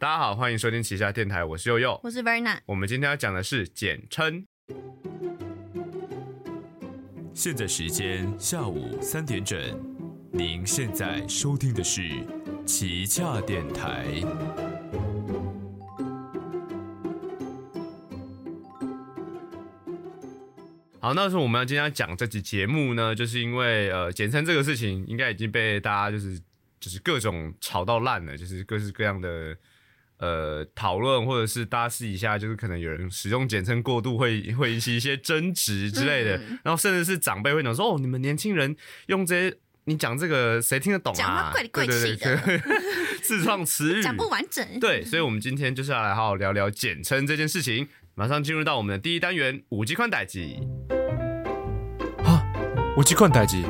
大家好，欢迎收听旗下电台，我是佑佑。我是 Verna，我们今天要讲的是简称。现在时间下午三点整，您现在收听的是旗下电台。好，那是我们今天要讲这集节目呢，就是因为呃，简称这个事情应该已经被大家就是就是各种吵到烂了，就是各式各样的呃讨论，或者是大家私底下就是可能有人使用简称过度，会 会引起一些争执之类的，然后甚至是长辈会讲说哦，你们年轻人用这些，你讲这个谁听得懂啊？讲话怪里怪气对对对 自创词语讲不完整。对，所以，我们今天就是要来好好聊聊简称这件事情。马上进入到我们的第一单元五 G 宽带机。啊，五 G 宽带机。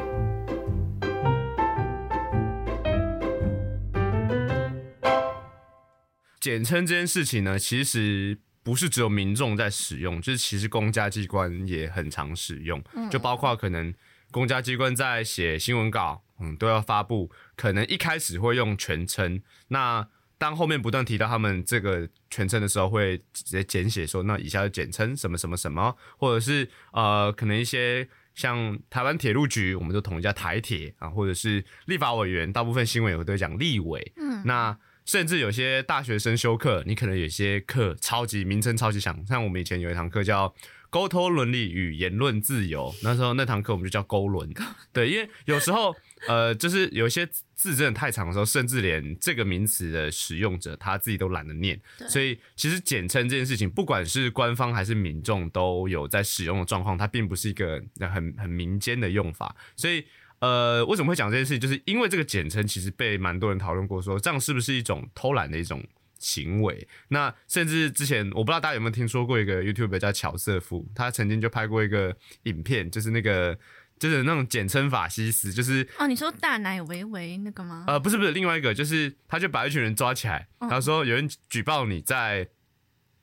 简称这件事情呢，其实不是只有民众在使用，就是其实公家机关也很常使用，就包括可能公家机关在写新闻稿，嗯，都要发布，可能一开始会用全称，那当后面不断提到他们这个全称的时候，会直接简写说，那以下就简称什么什么什么，或者是呃，可能一些像台湾铁路局，我们就统一叫台铁啊，或者是立法委员，大部分新闻也会都讲立委，嗯，那。甚至有些大学生修课，你可能有些课超级名称超级强，像我们以前有一堂课叫沟通伦理与言论自由，那时候那堂课我们就叫沟伦。对，因为有时候呃，就是有一些字真的太长的时候，甚至连这个名词的使用者他自己都懒得念，所以其实简称这件事情，不管是官方还是民众都有在使用的状况，它并不是一个很很民间的用法，所以。呃，为什么会讲这件事情？就是因为这个简称其实被蛮多人讨论过，说这样是不是一种偷懒的一种行为？那甚至之前我不知道大家有没有听说过一个 YouTube 叫乔瑟夫，他曾经就拍过一个影片，就是那个就是那种简称法西斯，就是哦，你说大奶维维那个吗？呃，不是不是，另外一个就是他就把一群人抓起来，他说有人举报你在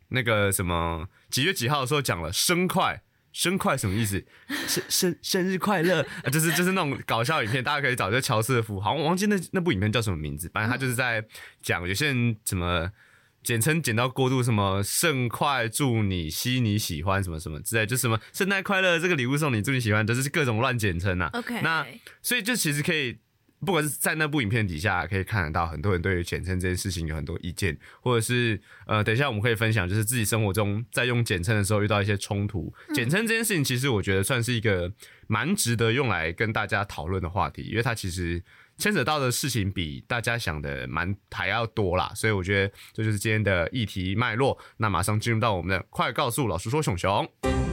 那个什么几月几号的时候讲了生快。生快什么意思？生生生日快乐啊！就是就是那种搞笑影片，大家可以找这乔瑟夫。好，我忘记那那部影片叫什么名字。反正他就是在讲有些人怎么简称简到过度，什么圣快祝你希你喜欢什么什么之类，就什么圣诞快乐这个礼物送你祝你喜欢，就是各种乱简称啊。OK，那所以就其实可以。不管是在那部影片底下，可以看得到很多人对于简称这件事情有很多意见，或者是呃，等一下我们可以分享，就是自己生活中在用简称的时候遇到一些冲突。简称这件事情，其实我觉得算是一个蛮值得用来跟大家讨论的话题，因为它其实牵扯到的事情比大家想的蛮还要多啦。所以我觉得这就是今天的议题脉络。那马上进入到我们的快告诉老师说熊熊。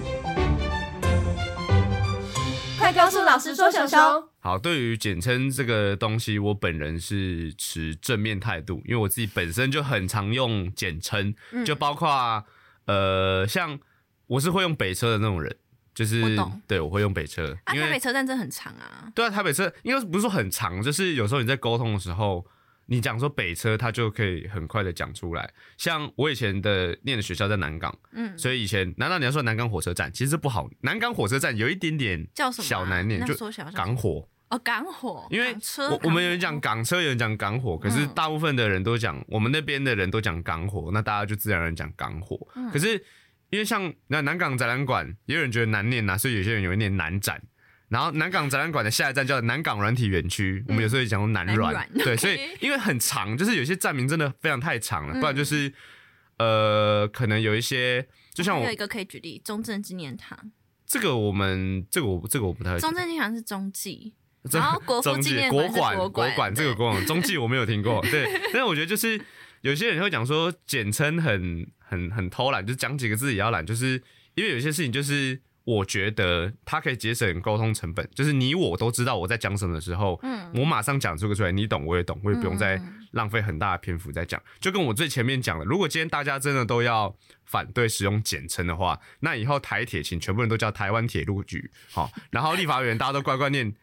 告诉老师说，熊熊好。对于简称这个东西，我本人是持正面态度，因为我自己本身就很常用简称，就包括呃，像我是会用北车的那种人，就是对我会用北车，因为台北车站真的很长啊。对啊，台北车应该不是说很长，就是有时候你在沟通的时候。你讲说北车，他就可以很快的讲出来。像我以前的念的学校在南港，嗯，所以以前难道你要说南港火车站，其实不好。南港火车站有一点点叫什么小难念，就港火哦，港火。因为我我们有人讲港车，有人讲港火，可是大部分的人都讲我们那边的人都讲港火，那大家就自然而然讲港火。可是因为像那南港展览馆，也有人觉得难念呐，所以有些人有一念南展。然后南港展览馆的下一站叫南港软体园区，我们有时候也讲过南软，对，所以因为很长，就是有些站名真的非常太长了，不然就是呃，可能有一些，就像我有一个可以举例，中正纪念堂，这个我们这个我这个我不太，中正纪念堂是中纪，然后国父纪念国馆国馆这个国馆中纪我没有听过，对，但是我觉得就是有些人会讲说简称很很很偷懒，就讲几个字也要懒，就是因为有些事情就是。我觉得它可以节省沟通成本，就是你我都知道我在讲什么的时候，嗯，我马上讲出个出来，你懂我也懂，我也不用再浪费很大的篇幅在讲。就跟我最前面讲的，如果今天大家真的都要反对使用简称的话，那以后台铁请全部人都叫台湾铁路局，好，然后立法委员大家都乖乖念。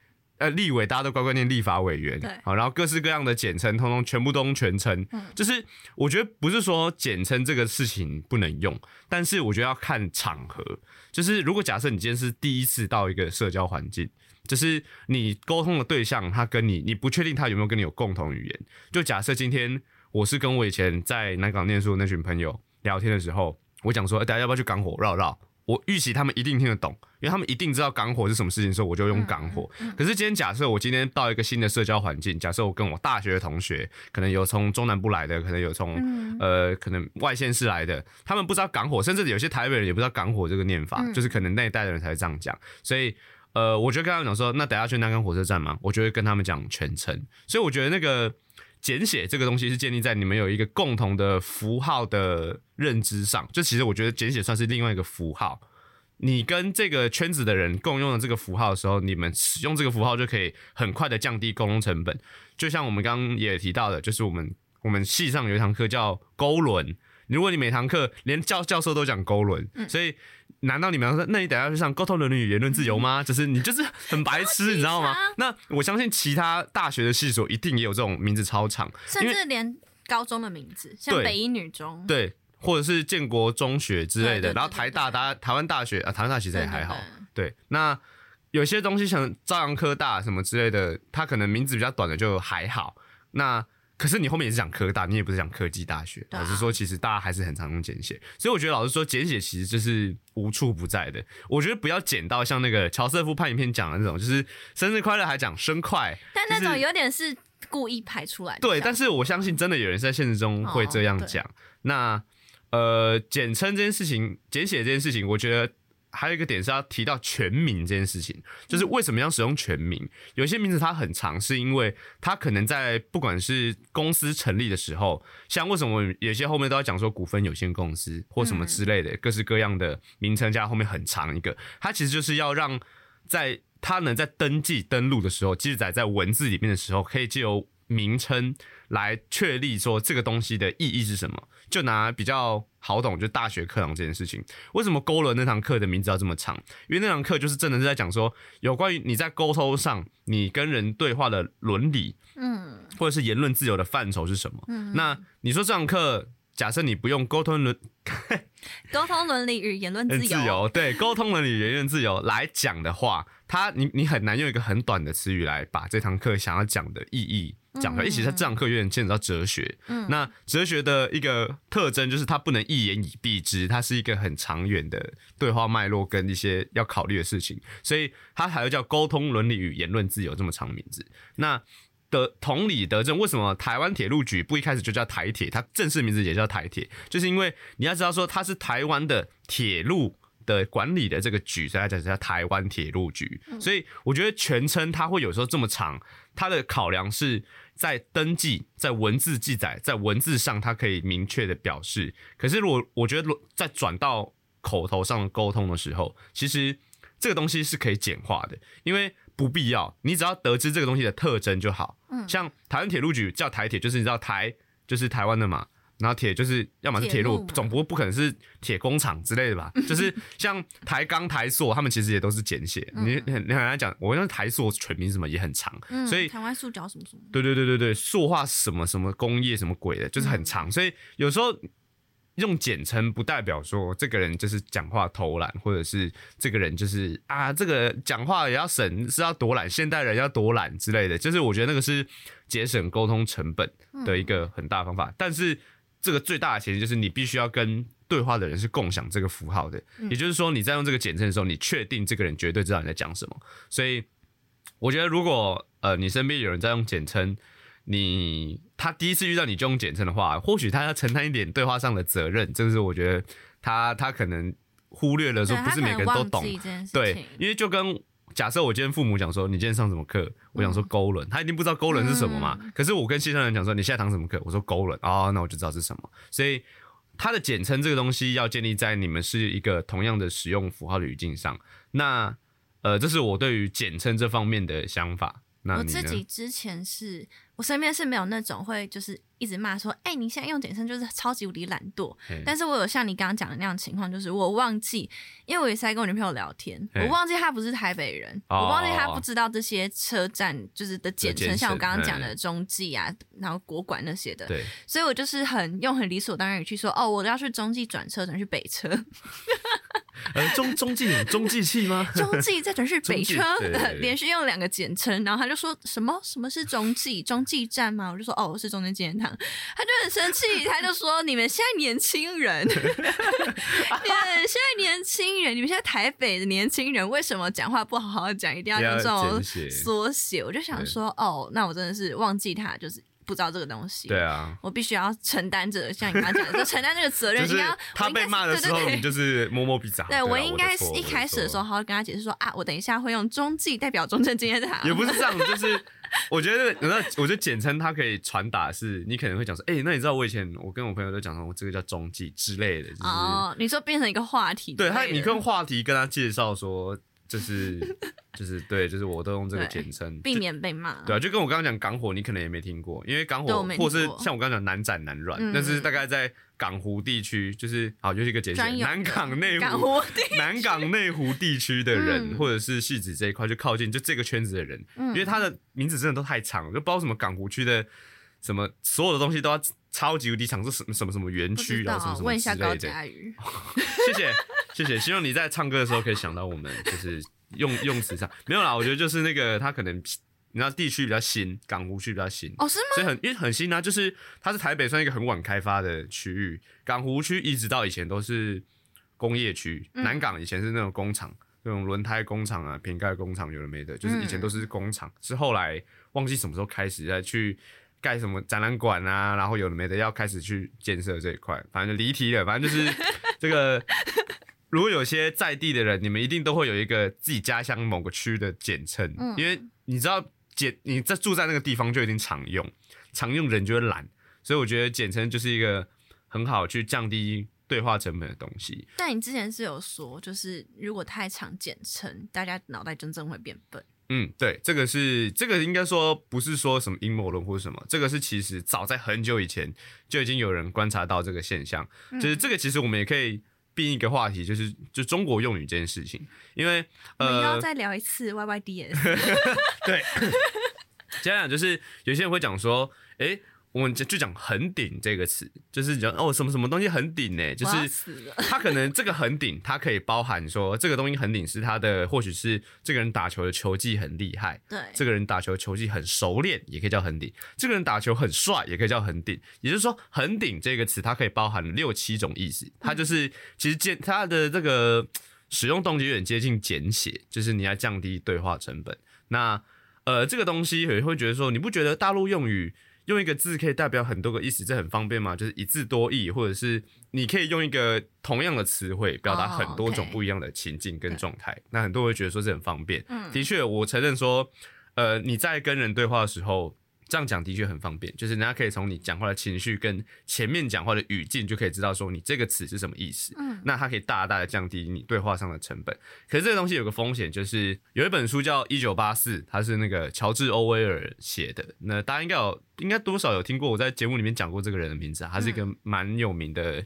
呃，立委大家都乖乖念立法委员，好，然后各式各样的简称，通通全部都用全称。嗯，就是我觉得不是说简称这个事情不能用，但是我觉得要看场合。就是如果假设你今天是第一次到一个社交环境，就是你沟通的对象他跟你，你不确定他有没有跟你有共同语言。就假设今天我是跟我以前在南港念书的那群朋友聊天的时候，我讲说，哎、大家要不要去港火绕绕？我预期他们一定听得懂，因为他们一定知道港火是什么事情，所以我就用港火。可是今天假设我今天到一个新的社交环境，假设我跟我大学的同学，可能有从中南部来的，可能有从、呃可能外县市来的，他们不知道港火，甚至有些台北人也不知道港火这个念法，就是可能那一代的人才会这样讲，所以。呃，我就跟他们讲说，那等下去南港火车站嘛，我就会跟他们讲全程。所以我觉得那个简写这个东西是建立在你们有一个共同的符号的认知上。就其实我觉得简写算是另外一个符号。你跟这个圈子的人共用了这个符号的时候，你们使用这个符号就可以很快的降低沟通成本。就像我们刚刚也提到的，就是我们我们系上有一堂课叫勾轮。如果你每堂课连教教授都讲勾轮，所以难道你们要说，那你等下去上沟通伦理与言论自由吗？就是你就是很白痴，你知道吗？那我相信其他大学的系所一定也有这种名字超长，甚至连高中的名字，像北一女中，对，或者是建国中学之类的。然后台大、对对大台湾大学啊，台湾大其实也还好。对对，那有些东西像朝阳科大什么之类的，它可能名字比较短的就还好。那可是你后面也是讲科大，你也不是讲科技大学。啊老实说，其实大家还是很常用简写，所以我觉得老实说，简写其实就是无处不在的。我觉得不要简到像那个乔瑟夫拍影片讲的那种，就是生日快乐还讲生快，但那种有点是故意排出来的。对，但是我相信真的有人在现实中会这样讲。那呃，简称这件事情，简写这件事情，我觉得还有一个点是要提到全名这件事情，就是为什么要使用全名？有些名字它很长，是因为它可能在不管是公司成立的时候，像为什么有些后面都要讲说股份有限公司或什么之类的，各式各样的名称加后面很长一个，它其实就是要让在它能在登记登录的时候，记载在文字里面的时候，可以借由名称来确立说这个东西的意义是什么。就拿比较好懂，就大学课堂这件事情，为什么勾了那堂课的名字要这么长？因为那堂课就是真的是在讲说，有关于你在沟通上，你跟人对话的伦理，嗯，或者是言论自由的范畴是什么？那你说这堂课，假设你不用沟通伦 沟通伦理与言论自由，自由，对，沟通伦理言论自由来讲的话，它你你很难用一个很短的词语来把这堂课想要讲的意义讲出来。一起在这堂课有点牵扯到哲学，嗯那哲学的一个特征就是它不能一言以蔽之，它是一个很长远的对话脉络跟一些要考虑的事情，所以它还要叫沟通伦理与言论自由这么长名字。那的同理德政，为什么台湾铁路局不一开始就叫台铁？它正式名字也叫台铁，就是因为你要知道说它是台湾的铁路的管理的这个局，所以它叫叫台湾铁路局。所以我觉得全称它会有时候这么长，它的考量是在登记、在文字记载、在文字上，它可以明确的表示。可是如果我觉得在转到口头上的沟通的时候，其实这个东西是可以简化的，因为不必要，你只要得知这个东西的特征就好。嗯，像台湾铁路局叫台铁，就是你知道台就是台湾的嘛，然后铁就是要么是铁路，总不会不可能是铁工厂之类的吧？就是像台钢、台塑，他们其实也都是简写。你很你很难讲，我那台塑全名什么也很长，嗯所以台湾塑胶什么什么，对对对对对，塑化什么什么工业什么鬼的，就是很长，所以有时候用简称不代表说这个人就是讲话偷懒，或者是这个人就是啊，这个讲话也要省是要多懒，现代人要多懒之类的，就是我觉得那个是节省沟通成本的一个很大方法，但是这个最大的前提就是你必须要跟。对话的人是共享这个符号的，也就是说你在用这个简称的时候，你确定这个人绝对知道你在讲什么。所以我觉得，如果呃你身边有人在用简称，你他第一次遇到你就用简称的话，或许他要承担一点对话上的责任，这个是我觉得他他可能忽略了说不是每个人都懂，对，因为就跟假设我今天父母讲说你今天上什么课，我想说勾轮，他一定不知道勾轮是什么嘛。可是我跟线上人讲说你现在堂什么课，我说勾轮，哦，那我就知道是什么。所以它的简称这个东西要建立在你们是一个同样的使用符号的语境上。那呃，这是我对于简称这方面的想法。那我你自己之前是我身边是没有那种会就是一直骂说，哎、你现在用简称就是超级无敌懒惰。但是我有像你刚刚讲的那样情况，就是我忘记，因为我也是在跟我女朋友聊天，我忘记她不是台北人，哦我忘记她不知道这些车站就是的简称，像我刚刚讲的中继啊，然后国馆那些的。对，所以我就是很用很理所当然语气说，哦，我要去中继转车转去北车。呃，中中继中继器吗？中继再转是北车连续用两个简称，然后他就说什么？什么是中继？中继站吗？我就说哦，是中正纪念堂，他就很生气，他就说你们现在年轻人，你们现在年轻人，你们现在台北的年轻人为什么讲话不好好讲，一定要用这种缩写？我就想说哦，那我真的是忘记他，就是不知道这个东西。对啊，我必须要承担着像你刚刚讲的，就承担这个责任。就是他被骂的时候，你就。是摸摸鼻子啊。对，啊我应该是一开始的时候，我好好跟他解释说啊，我等一下会用中继代表中正纪念堂。也不是这样，就是我觉得，那我觉得简称它可以传达是，你可能会讲说，哎、那你知道我以前我跟我朋友都讲说，这个叫中继之类的，哦，你说变成一个话题对，他，你用话题跟他介绍说，就是就是对，就是我都用这个简称，避免被骂。对啊，就跟我刚刚讲港火，你可能也没听过，因为港火或是像我刚刚讲南展南软，嗯那是大概在港湖地区，就是好，就是一个简写，专有的南港内港湖。地南港内湖地区的人，嗯或者是戏子这一块，就靠近就这个圈子的人，嗯因为他的名字真的都太长了，就不知道什么港湖区的什么所有的东西都要超级无敌长，是什么什么什么园区，然后什么什么问一下高之类的。谢谢谢谢，希望你在唱歌的时候可以想到我们，就是用用词上没有啦。我觉得就是那个他可能你知道地区比较新，港湖区比较新，哦，是吗？所以很因为很新啊，就是它是台北算一个很晚开发的区域，港湖区一直到以前都是工业区，嗯南港以前是那种工厂，那种轮胎工厂啊、瓶盖工厂，有的没的，就是以前都是工厂，是后来忘记什么时候开始再去盖什么展览馆啊，然后有的没的要开始去建设这一块，反正就离题了，反正就是这个。如果有些在地的人，你们一定都会有一个自己家乡某个区的简称，嗯因为你知道简你在住在那个地方就已经常用，常用人就会懒，所以我觉得简称就是一个很好去降低对话成本的东西。但你之前是有说，就是如果太常简称，大家脑袋真正会变笨。嗯，对，这个是这个应该说不是说什么阴谋论或什么，这个是其实早在很久以前就已经有人观察到这个现象，就是这个其实我们也可以并一个话题，就是就中国用语这件事情，因为呃，你要呃，再聊一次 Y Y D S。对，这样讲就是有些人会讲说，诶，我们就就讲“很顶”这个词，就是讲哦什么什么东西很顶呢？就是死了。它可能这个很顶，它可以包含说这个东西很顶是他的，或许是这个人打球的球技很厉害，对，这个人打球球技很熟练，也可以叫很顶；这个人打球很帅，也可以叫很顶。也就是说，很顶这个词它可以包含六七种意思。它就是其实简它的这个使用动机有点接近简写，就是你要降低对话成本。那呃，这个东西也会觉得说，你不觉得大陆用语用一个字可以代表很多个意思，这很方便嘛？就是一字多义，或者是你可以用一个同样的词汇表达很多种不一样的情境跟状态。那很多人会觉得说这很方便。嗯的确，我承认说，呃，你在跟人对话的时候。这样讲的确很方便，就是人家可以从你讲话的情绪跟前面讲话的语境就可以知道说你这个词是什么意思。嗯那它可以大大的降低你对话上的成本。可是这个东西有个风险，就是有一本书叫《一九八四》，它是那个乔治·欧威尔写的。那大家应该有，应该多少有听过我在节目里面讲过这个人的名字、啊，他是一个蛮有名的，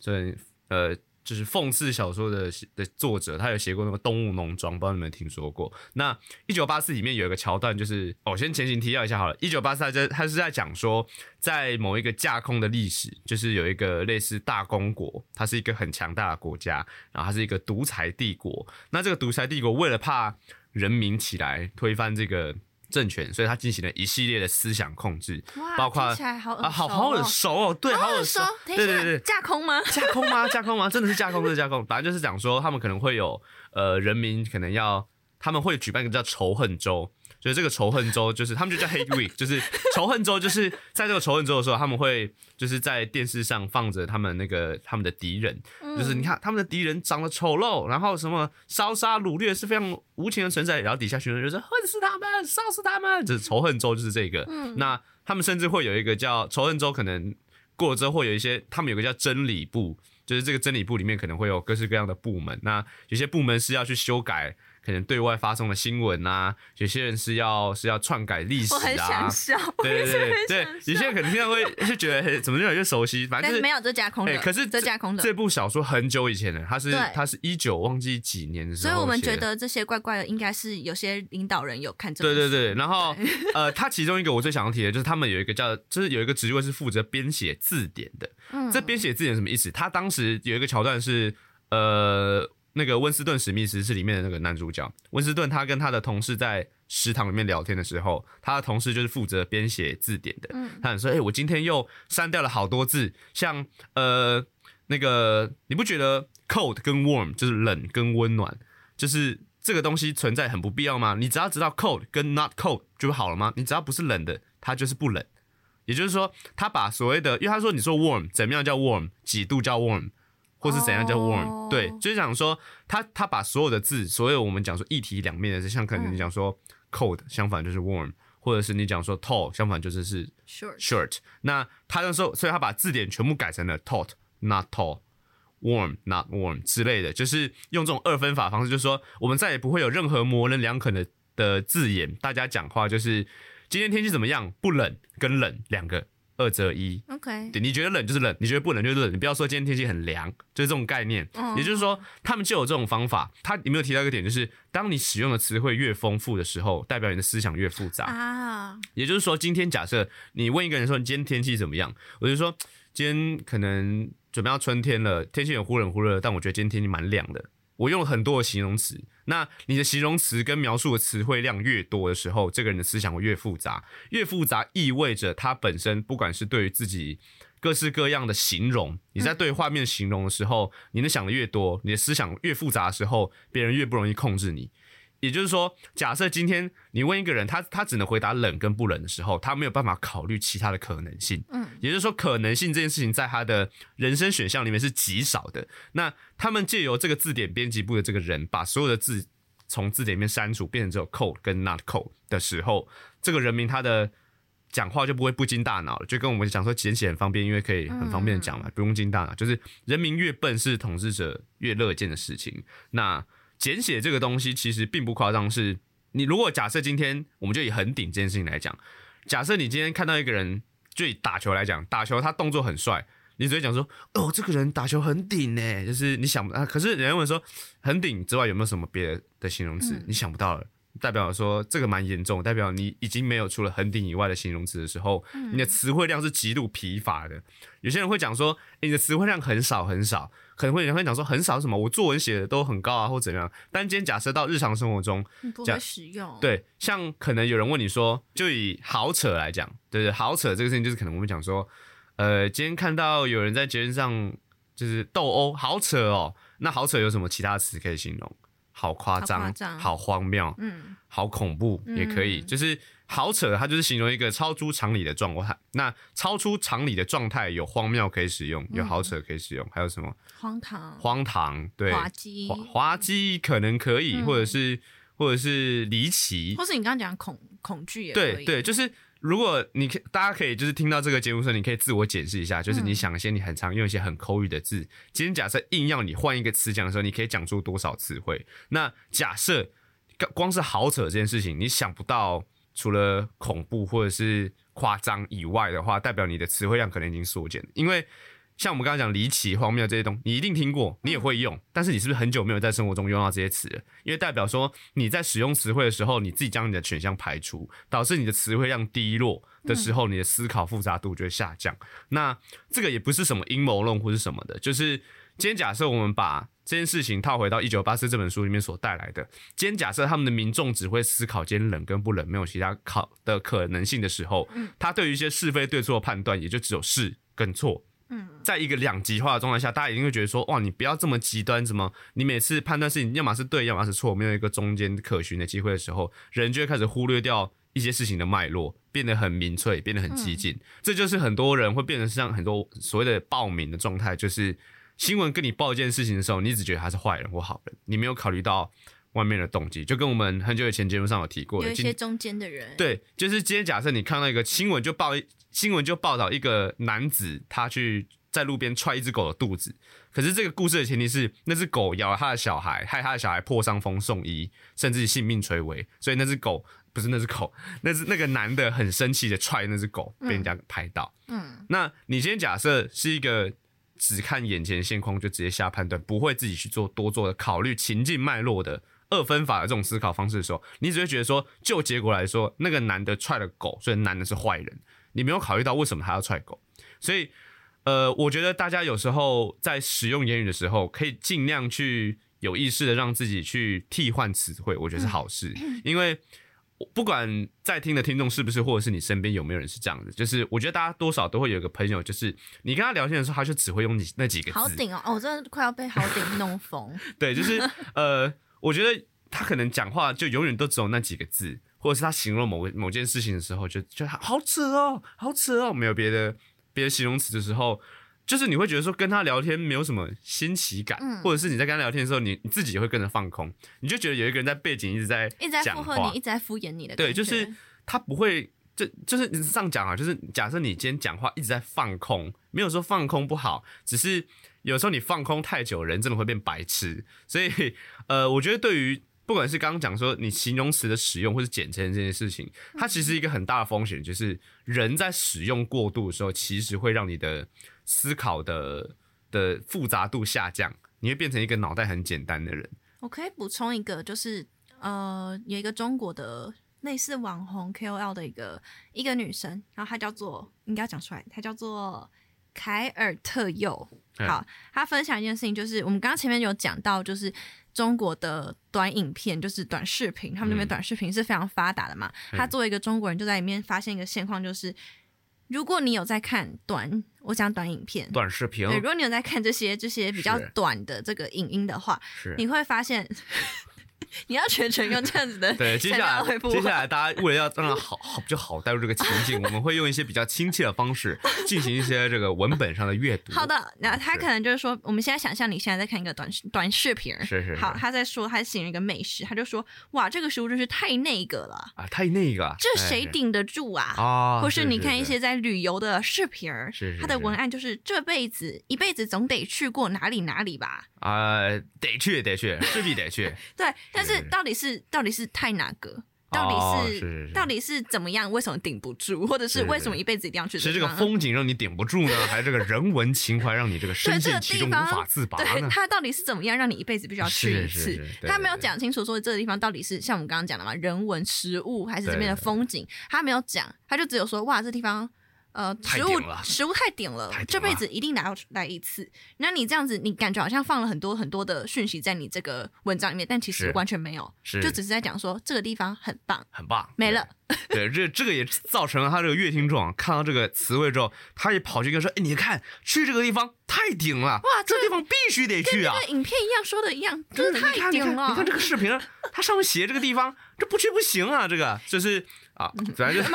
所以呃。就是讽刺小说的的作者，他有写过那个《动物农庄》，不知道你们听说过？那一九八四里面有一个桥段，就是哦，先前行提要一下好了。一九八四，他在他是在讲说，在某一个架空的历史，就是有一个类似大公国，它是一个很强大的国家，然后它是一个独裁帝国。那这个独裁帝国为了怕人民起来推翻这个政权，所以他进行了一系列的思想控制哇，包括听起来好耳啊，好好耳哦熟哦，对，好耳耳熟对对对，架空吗？架空吗？架空吗？真的是架空，是架空。反正就是讲说，他们可能会有呃，人民可能要，他们会举办一个叫仇恨周，就是这个仇恨周，就是他们就叫 Hate Week，就是仇恨周，就是在这个仇恨周的时候，他们会就是在电视上放着他们那个他们的敌人，就是你看他们的敌人长得丑陋，然后什么烧杀掳掠是非常无情的存在，然后底下群众就说恨死他们，烧死他们，就是仇恨周就是这个。那他们甚至会有一个叫仇恨周，可能过了之后会有一些，他们有个叫真理部，就是这个真理部里面可能会有各式各样的部门。那有些部门是要去修改可能对外发送的新闻啊，有些人是要是要篡改历史我很啊想。笑，我对对对有些人可能听到会就觉得嘿怎么越来越熟悉，反正就是是没有这架空哎、的，可是这架空的这。部小说很久以前了，它是它是一九忘记几年的时候，所以我们觉得这些怪怪的，应该是有些领导人有看这对对对，然后 呃，他其中一个我最想要提的就是他们有一个叫，就是有一个职位是负责编写字典的。嗯这编写字典什么意思？他当时有一个桥段是，呃，那个温斯顿史密斯是里面的那个男主角。温斯顿他跟他的同事在食堂里面聊天的时候，他的同事就是负责编写字典的。嗯他很说：“哎、我今天又删掉了好多字，像呃那个，你不觉得 cold 跟 warm 就是冷跟温暖，就是这个东西存在很不必要吗？你只要知道 cold 跟 not cold 就好了吗？你只要不是冷的，它就是不冷。也就是说，他把所谓的，因为他说你说 warm 怎么样叫 warm，几度叫 warm，或是怎样叫 warm，、哦对，就是想说他他把所有的字，所有我们讲说一体两面的，像可能你讲说 cold，、相反就是 warm，或者是你讲说 tall，相反就是是 short short。那他那时候，所以他把字典全部改成了 taut not tall。warm not warm 之类的，就是用这种二分法方式，就是说我们再也不会有任何模棱两可的的字眼，大家讲话就是今天天气怎么样，不冷跟冷两个二择一，OK，对，你觉得冷就是冷，你觉得不冷就是冷，你不要说今天天气很凉，就是这种概念。嗯也就是说，他们就有这种方法。他有没有提到一个点，就是当你使用的词汇越丰富的时候，代表你的思想越复杂。啊，也就是说，今天假设你问一个人说你今天天气怎么样，我就说今天可能准备要春天了，天气有忽冷忽热，但我觉得今天天气蛮凉的。我用了很多的形容词，那你的形容词跟描述的词汇量越多的时候，这个人的思想会越复杂。越复杂意味着他本身不管是对于自己各式各样的形容，你在对画面形容的时候，你能想的越多，你的思想越复杂的时候，别人越不容易控制你。也就是说，假设今天你问一个人，他他只能回答冷跟不冷的时候，他没有办法考虑其他的可能性。嗯，也就是说，可能性这件事情在他的人生选项里面是极少的。那他们借由这个字典编辑部的这个人，把所有的字从字典里面删除，变成只有 cold 跟 not cold 的时候，这个人民他的讲话就不会不经大脑了，就跟我们讲说简写很方便，因为可以很方便的讲嘛，不用经大脑。就是人民越笨是统治者越乐见的事情。那简写这个东西其实并不夸张，是你如果假设今天我们就以很顶这件事情来讲，假设你今天看到一个人，就以打球来讲，打球他动作很帅，你只会讲说，哦，这个人打球很顶呢，就是你想不啊，可是人家问说很顶之外有没有什么别的的形容词，你想不到了。代表说这个蛮严重，代表你已经没有除了恒顶以外的形容词的时候，你的词汇量是极度疲乏的。有些人会讲说，诶你的词汇量很少很少，可能会有人会讲说很少是什么，我作文写的都很高啊，或怎么样。但今天假设到日常生活中，不会使用，，对，像可能有人问你说，就以好扯来讲，对对，好扯这个事情就是可能我们讲说，呃，今天看到有人在节日上就是斗殴，好扯哦。那好扯有什么其他词可以形容？好夸张，好荒谬，嗯，好恐怖也可以，嗯。就是好扯，它就是形容一个超出常理的状态。那超出常理的状态有荒谬可以使用，有好扯可以使用，还有什么？荒唐，荒唐？对，滑稽，滑滑稽可能可以，嗯。或者是或者是离奇，或是你刚刚讲恐恐惧也可以，对对，就是如果你可大家可以就是听到这个节目的时候，你可以自我解释一下，就是你想一些你很常用一些很口语的字，今天假设硬要你换一个词讲的时候，你可以讲出多少词汇？那假设光是好扯这件事情，你想不到除了恐怖或者是夸张以外的话，代表你的词汇量可能已经缩减，因为。像我们刚刚讲离奇、荒谬这些东西，你一定听过，你也会用，但是你是不是很久没有在生活中用到这些词了？因为代表说你在使用词汇的时候，你自己将你的选项排除，导致你的词汇量低落的时候，你的思考复杂度就会下降。那这个也不是什么阴谋论或是什么的，就是今天假设我们把这件事情套回到《一九八四》这本书里面所带来的，今天假设他们的民众只会思考今天冷跟不冷，没有其他考的可能性的时候，他对于一些是非对错的判断也就只有是跟错。嗯，在一个两极化的状态下，大家一定会觉得说，哇，你不要这么极端，怎么？你每次判断事情要么是对，要么是错，没有一个中间可循的机会的时候，人就会开始忽略掉一些事情的脉络，变得很民粹，变得很激进。这就是很多人会变成像很多所谓的暴民的状态，就是新闻跟你报一件事情的时候，你只觉得他是坏人或好人，你没有考虑到外面的动机，就跟我们很久以前节目上有提过有一些中间的人，，对，就是今天假设你看到一个新闻，就报一新闻就报道一个男子他去在路边踹一只狗的肚子，可是这个故事的前提是那只狗咬了他的小孩，害他的小孩破伤风送医，甚至性命垂危，所以那只狗不是那只狗，那是那个男的很生气的踹那只狗，被人家拍到。嗯，那你今天假设是一个只看眼前现况就直接下判断，不会自己去做多做的考虑情境脉络的二分法的这种思考方式的时候，你只会觉得说，就结果来说，那个男的踹了狗，所以男的是坏人，你没有考虑到为什么他要踹狗，所以。呃，我觉得大家有时候在使用言语的时候，可以尽量去有意识的让自己去替换词汇，我觉得是好事，因为。不管在听的听众是不是，或者是你身边有没有人是这样的，就是我觉得大家多少都会有一个朋友，就是你跟他聊天的时候，他就只会用你那几个字。好顶哦！哦，我真的快要被好顶弄疯。对，就是呃，我觉得他可能讲话就永远都只有那几个字，或者是他形容某个某件事情的时候，就就好扯哦，好扯哦，没有别的别的形容词的时候。就是你会觉得说跟他聊天没有什么新奇感，或者是你在跟他聊天的时候，你你自己也会跟着放空，你就觉得有一个人在背景一直在一直在附和你，一直在敷衍你的。对，就是他不会，就就是你这样讲啊，就是假设你今天讲话一直在放空，没有说放空不好，只是有时候你放空太久，人真的会变白痴。所以 呃，我觉得对于不管是刚刚讲说你形容词的使用或是简称这件事情，它其实一个很大的风险，就是人在使用过度的时候，其实会让你的。思考的的复杂度下降，你会变成一个脑袋很简单的人。我可以补充一个，就是呃，有一个中国的类似网红 KOL 的一个一个女生，然后她叫做应该要讲出来，她叫做凯尔特佑。好，他分享一件事情，就是我们刚刚前面有讲到，就是中国的短影片，就是短视频，他们那边短视频是非常发达的嘛。他作为一个中国人，就在里面发现一个现况，就是。如果你有在看短，我讲短影片、短视频，对，如果你有在看这些这些比较短的这个影音的话，你会发现。你要全程用这样子的对，接下来接下来大家为了要让好好比较好带入这个情境，我们会用一些比较亲切的方式进行一些这个文本上的阅读。好的，那他可能就是说，我们现在想象你现在在看一个短短视频，是是。好，他在说他形容一个美食，他就说哇，这个食物真是太那个了啊，太那个，这谁顶得住啊？啊，或是你看一些在旅游的视频，是他的文案就是这辈子一辈子总得去过哪里哪里吧。啊，得去得去，势必得去。对，但是到底是到底是太哪个？到底是到底是怎么样？为什么顶不住？或者是为什么一辈子一定要去？是这个风景让你顶不住呢，还是这个人文情怀让你这个深陷其中无法自拔呢？它到底是怎么样让你一辈子必须要去一次？他没有讲清楚说这个地方到底是像我们刚刚讲的嘛，人文、食物还是这边的风景？他没有讲，他就只有说哇，这地方。呃，食物食物太顶了，这辈子一定来要来一次。那你这样子，你感觉好像放了很多很多的讯息在你这个文章里面，但其实完全没有，就只是在讲说这个地方很棒，很棒，没了。对，这这个也造成了他这个乐听众看到这个词汇之后，他也跑去跟说：“哎，你看去这个地方太顶了，哇，这地方必须得去啊！”跟影片一样说的一样，真的太顶了。你看这个视频，它上面写这个地方，这不去不行啊！这个就是。啊，反正就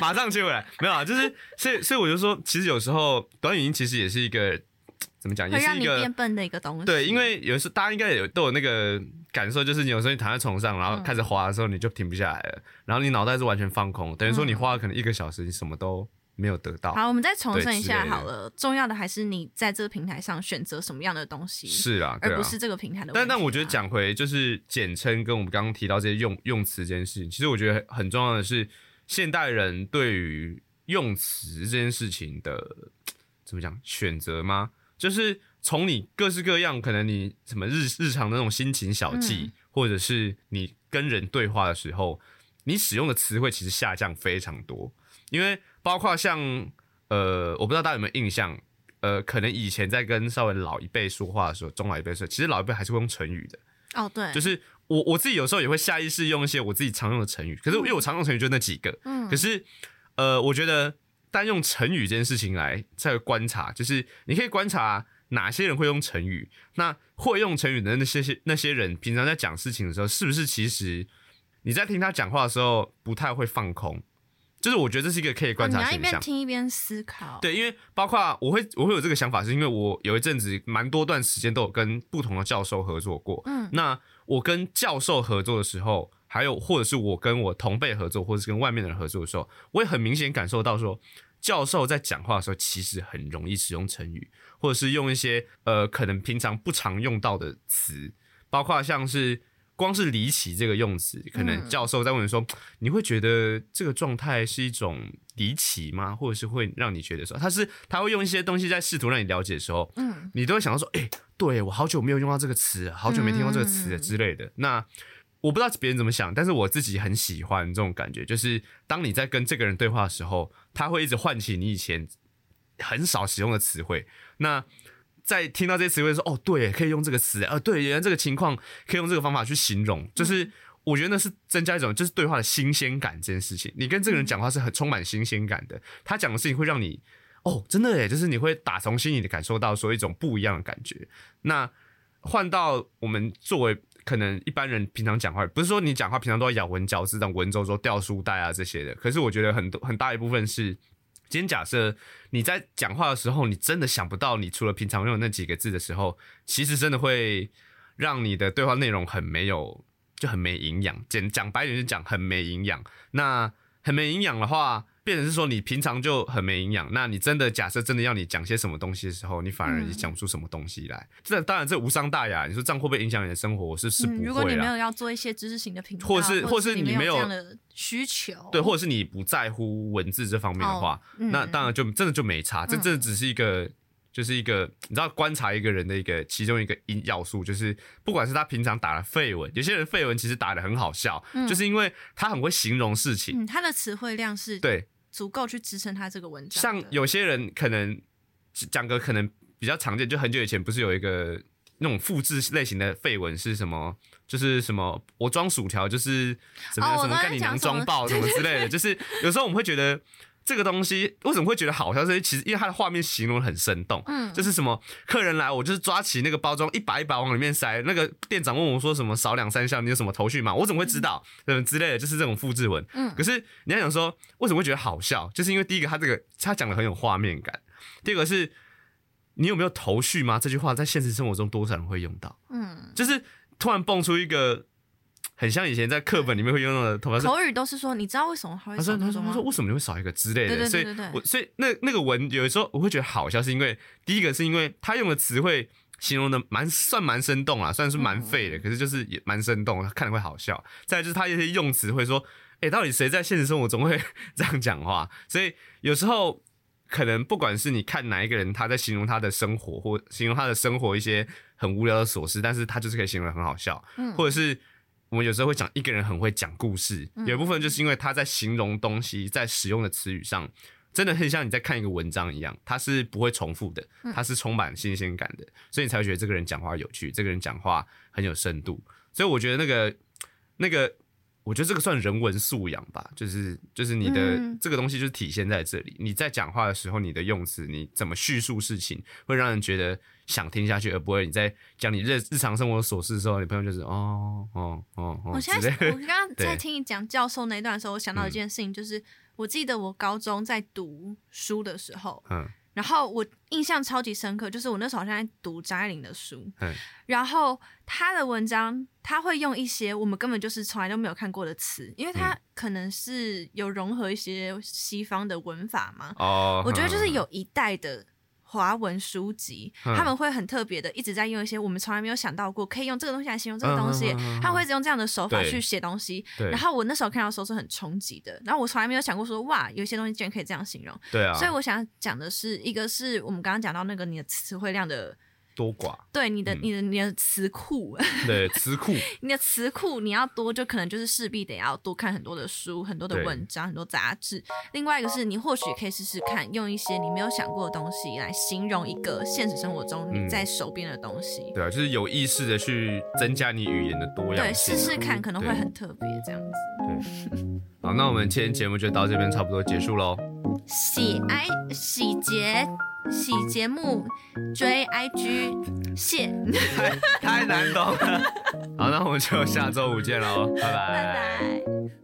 马上接回来，没有啊，就是所以所以我就说，其实有时候短语音其实也是一个怎么讲，也是一个变笨的一个东西。对，因为有时大家应该有都有那个感受，就是你有时候你躺在床上，然后开始滑的时候，你就停不下来了，然后你脑袋是完全放空，等于说你花了可能一个小时，你什么都。没有得到。好，我们再重申一下好了。重要的还是你在这个平台上选择什么样的东西。是啊，而不是这个平台的。但但我觉得讲回就是简称跟我们刚刚提到这些用用词这件事情，其实我觉得很重要的是，现代人对于用词这件事情的怎么讲选择吗？就是从你各式各样，可能你什么日日常的那种心情小记，或者是你跟人对话的时候，你使用的词汇其实下降非常多，因为。包括像呃，我不知道大家有没有印象，呃，可能以前在跟稍微老一辈说话的时候，中老一辈说，其实老一辈还是会用成语的。哦，对，就是我我自己有时候也会下意识用一些我自己常用的成语，可是因为我常用成语就那几个，嗯，可是呃，我觉得单用成语这件事情来再观察，就是你可以观察哪些人会用成语，那会用成语的那些些那些人，平常在讲事情的时候，是不是其实你在听他讲话的时候不太会放空？就是我觉得这是一个可以观察现象。你要一边听一边思考。对，因为包括我会我会有这个想法，是因为我有一阵子蛮多段时间都有跟不同的教授合作过。嗯，那我跟教授合作的时候，还有或者是我跟我同辈合作，或者是跟外面的人合作的时候，我也很明显感受到说，教授在讲话的时候其实很容易使用成语，或者是用一些呃可能平常不常用到的词，包括像是。光是离奇这个用词，可能教授在问说：“你会觉得这个状态是一种离奇吗？或者是会让你觉得说他是他会用一些东西在试图让你了解的时候，嗯，你都会想到说：哎，对我好久没有用到这个词，好久没听到这个词之类的。那我不知道别人怎么想，但是我自己很喜欢这种感觉，就是当你在跟这个人对话的时候，他会一直唤起你以前很少使用的词汇。那在听到这些词汇说，哦，对，可以用这个词，呃，对，原来这个情况可以用这个方法去形容，就是我觉得那是增加一种就是对话的新鲜感这件事情。你跟这个人讲话是很充满新鲜感的，他讲的事情会让你，哦，真的诶，就是你会打从心里的感受到说一种不一样的感觉。那换到我们作为可能一般人平常讲话，不是说你讲话平常都要咬文嚼字、这种文绉绉、掉书袋啊这些的。可是我觉得很多很大一部分是，今天假设你在讲话的时候，你真的想不到你除了平常用那几个字的时候，其实真的会让你的对话内容很没有，就很没营养。简讲白点就讲很没营养。那很没营养的话。变成是说你平常就很没营养，那你真的假设真的要你讲些什么东西的时候，你反而也讲不出什么东西来。这当然这无伤大雅，你说这样会不会影响你的生活？我是是不会。如果你没有要做一些知识型的频道，或是或是你没有这样的需求，对，或者是你不在乎文字这方面的话，那当然就真的就没差。这这只是一个。就是一个你知道观察一个人的一个其中一个因要素，就是不管是他平常打的废文，有些人废文其实打的很好笑，就是因为他很会形容事情，他的词汇量是对足够去支撑他这个文章。像有些人可能讲个可能比较常见，就很久以前不是有一个那种复制类型的废文是什么？就是什么我装薯条就是什么什么跟你能装爆什么之类的，就是有时候我们会觉得。这个东西为什么会觉得好笑？是其实因为它的画面形容很生动，嗯，就是什么客人来，我就是抓起那个包装一把一把往里面塞。那个店长问我说什么少两三项，你有什么头绪吗？我怎么会知道？嗯之类的，就是这种复制文。嗯，可是你要想说为什么会觉得好笑？就是因为第一个他这个他讲的很有画面感，第二个是你有没有头绪吗？这句话在现实生活中多少人会用到？嗯，就是突然蹦出一个。很像以前在课本里面会用到的头发，口语都是说，你知道为什么他会少？他说，他说为什么你会少一个之类的？所以，我所以那那个文有的时候我会觉得好笑，是因为第一个是因为他用的词汇形容的蛮算蛮生动啊，虽然是蛮废的，可是就是也蛮生动，看着会好笑。再就是他一些用词会说，哎，到底谁在现实生活中会 这样讲话？所以有时候可能不管是你看哪一个人，他在形容他的生活或形容他的生活一些很无聊的琐事，但是他就是可以形容的很好笑，或者是。我们有时候会讲一个人很会讲故事，有一部分就是因为他在形容东西，在使用的词语上，真的很像你在看一个文章一样，他是不会重复的，他是充满新鲜感的，所以你才会觉得这个人讲话有趣，这个人讲话很有深度。所以我觉得那个那个，我觉得这个算人文素养吧，就是就是你的这个东西就是体现在这里。你在讲话的时候，你的用词，你怎么叙述事情，会让人觉得。想听下去，而不会你在讲你日日常生活琐事的时候，你朋友就是哦哦哦哦。我现在我刚刚 在听你讲教授那段的时候，我想到一件事情，就是我记得我高中在读书的时候，嗯，然后我印象超级深刻，就是我那时候好像在读张爱玲的书，嗯，然后她的文章他会用一些我们根本就是从来都没有看过的词，因为他可能是有融合一些西方的文法嘛，哦，我觉得就是有一代的。华文书籍，他们会很特别的，一直在用一些我们从来没有想到过，可以用这个东西来形容这个东西。他们会用这样的手法去写东西。然后我那时候看到时候是很冲击的。然后我从来没有想过说，哇，有些东西居然可以这样形容。对啊。所以我想讲的是，一个是我们刚刚讲到那个你的词汇量的。多寡对你的你的你的词库 对词库你的词库你要多就可能就是势必得要多看很多的书很多的文章很多杂志。另外一个是你或许可以试试看用一些你没有想过的东西来形容一个现实生活中你在手边的东西。对啊，就是有意识的去增加你语言的多样性。对，试试看可能会很特别这样子。对，好，那我们今天节目就到这边差不多结束喽。喜爱喜节。洗节目，追 IG，谢，太难懂了。好，那我们就下周五见喽，拜拜。拜拜。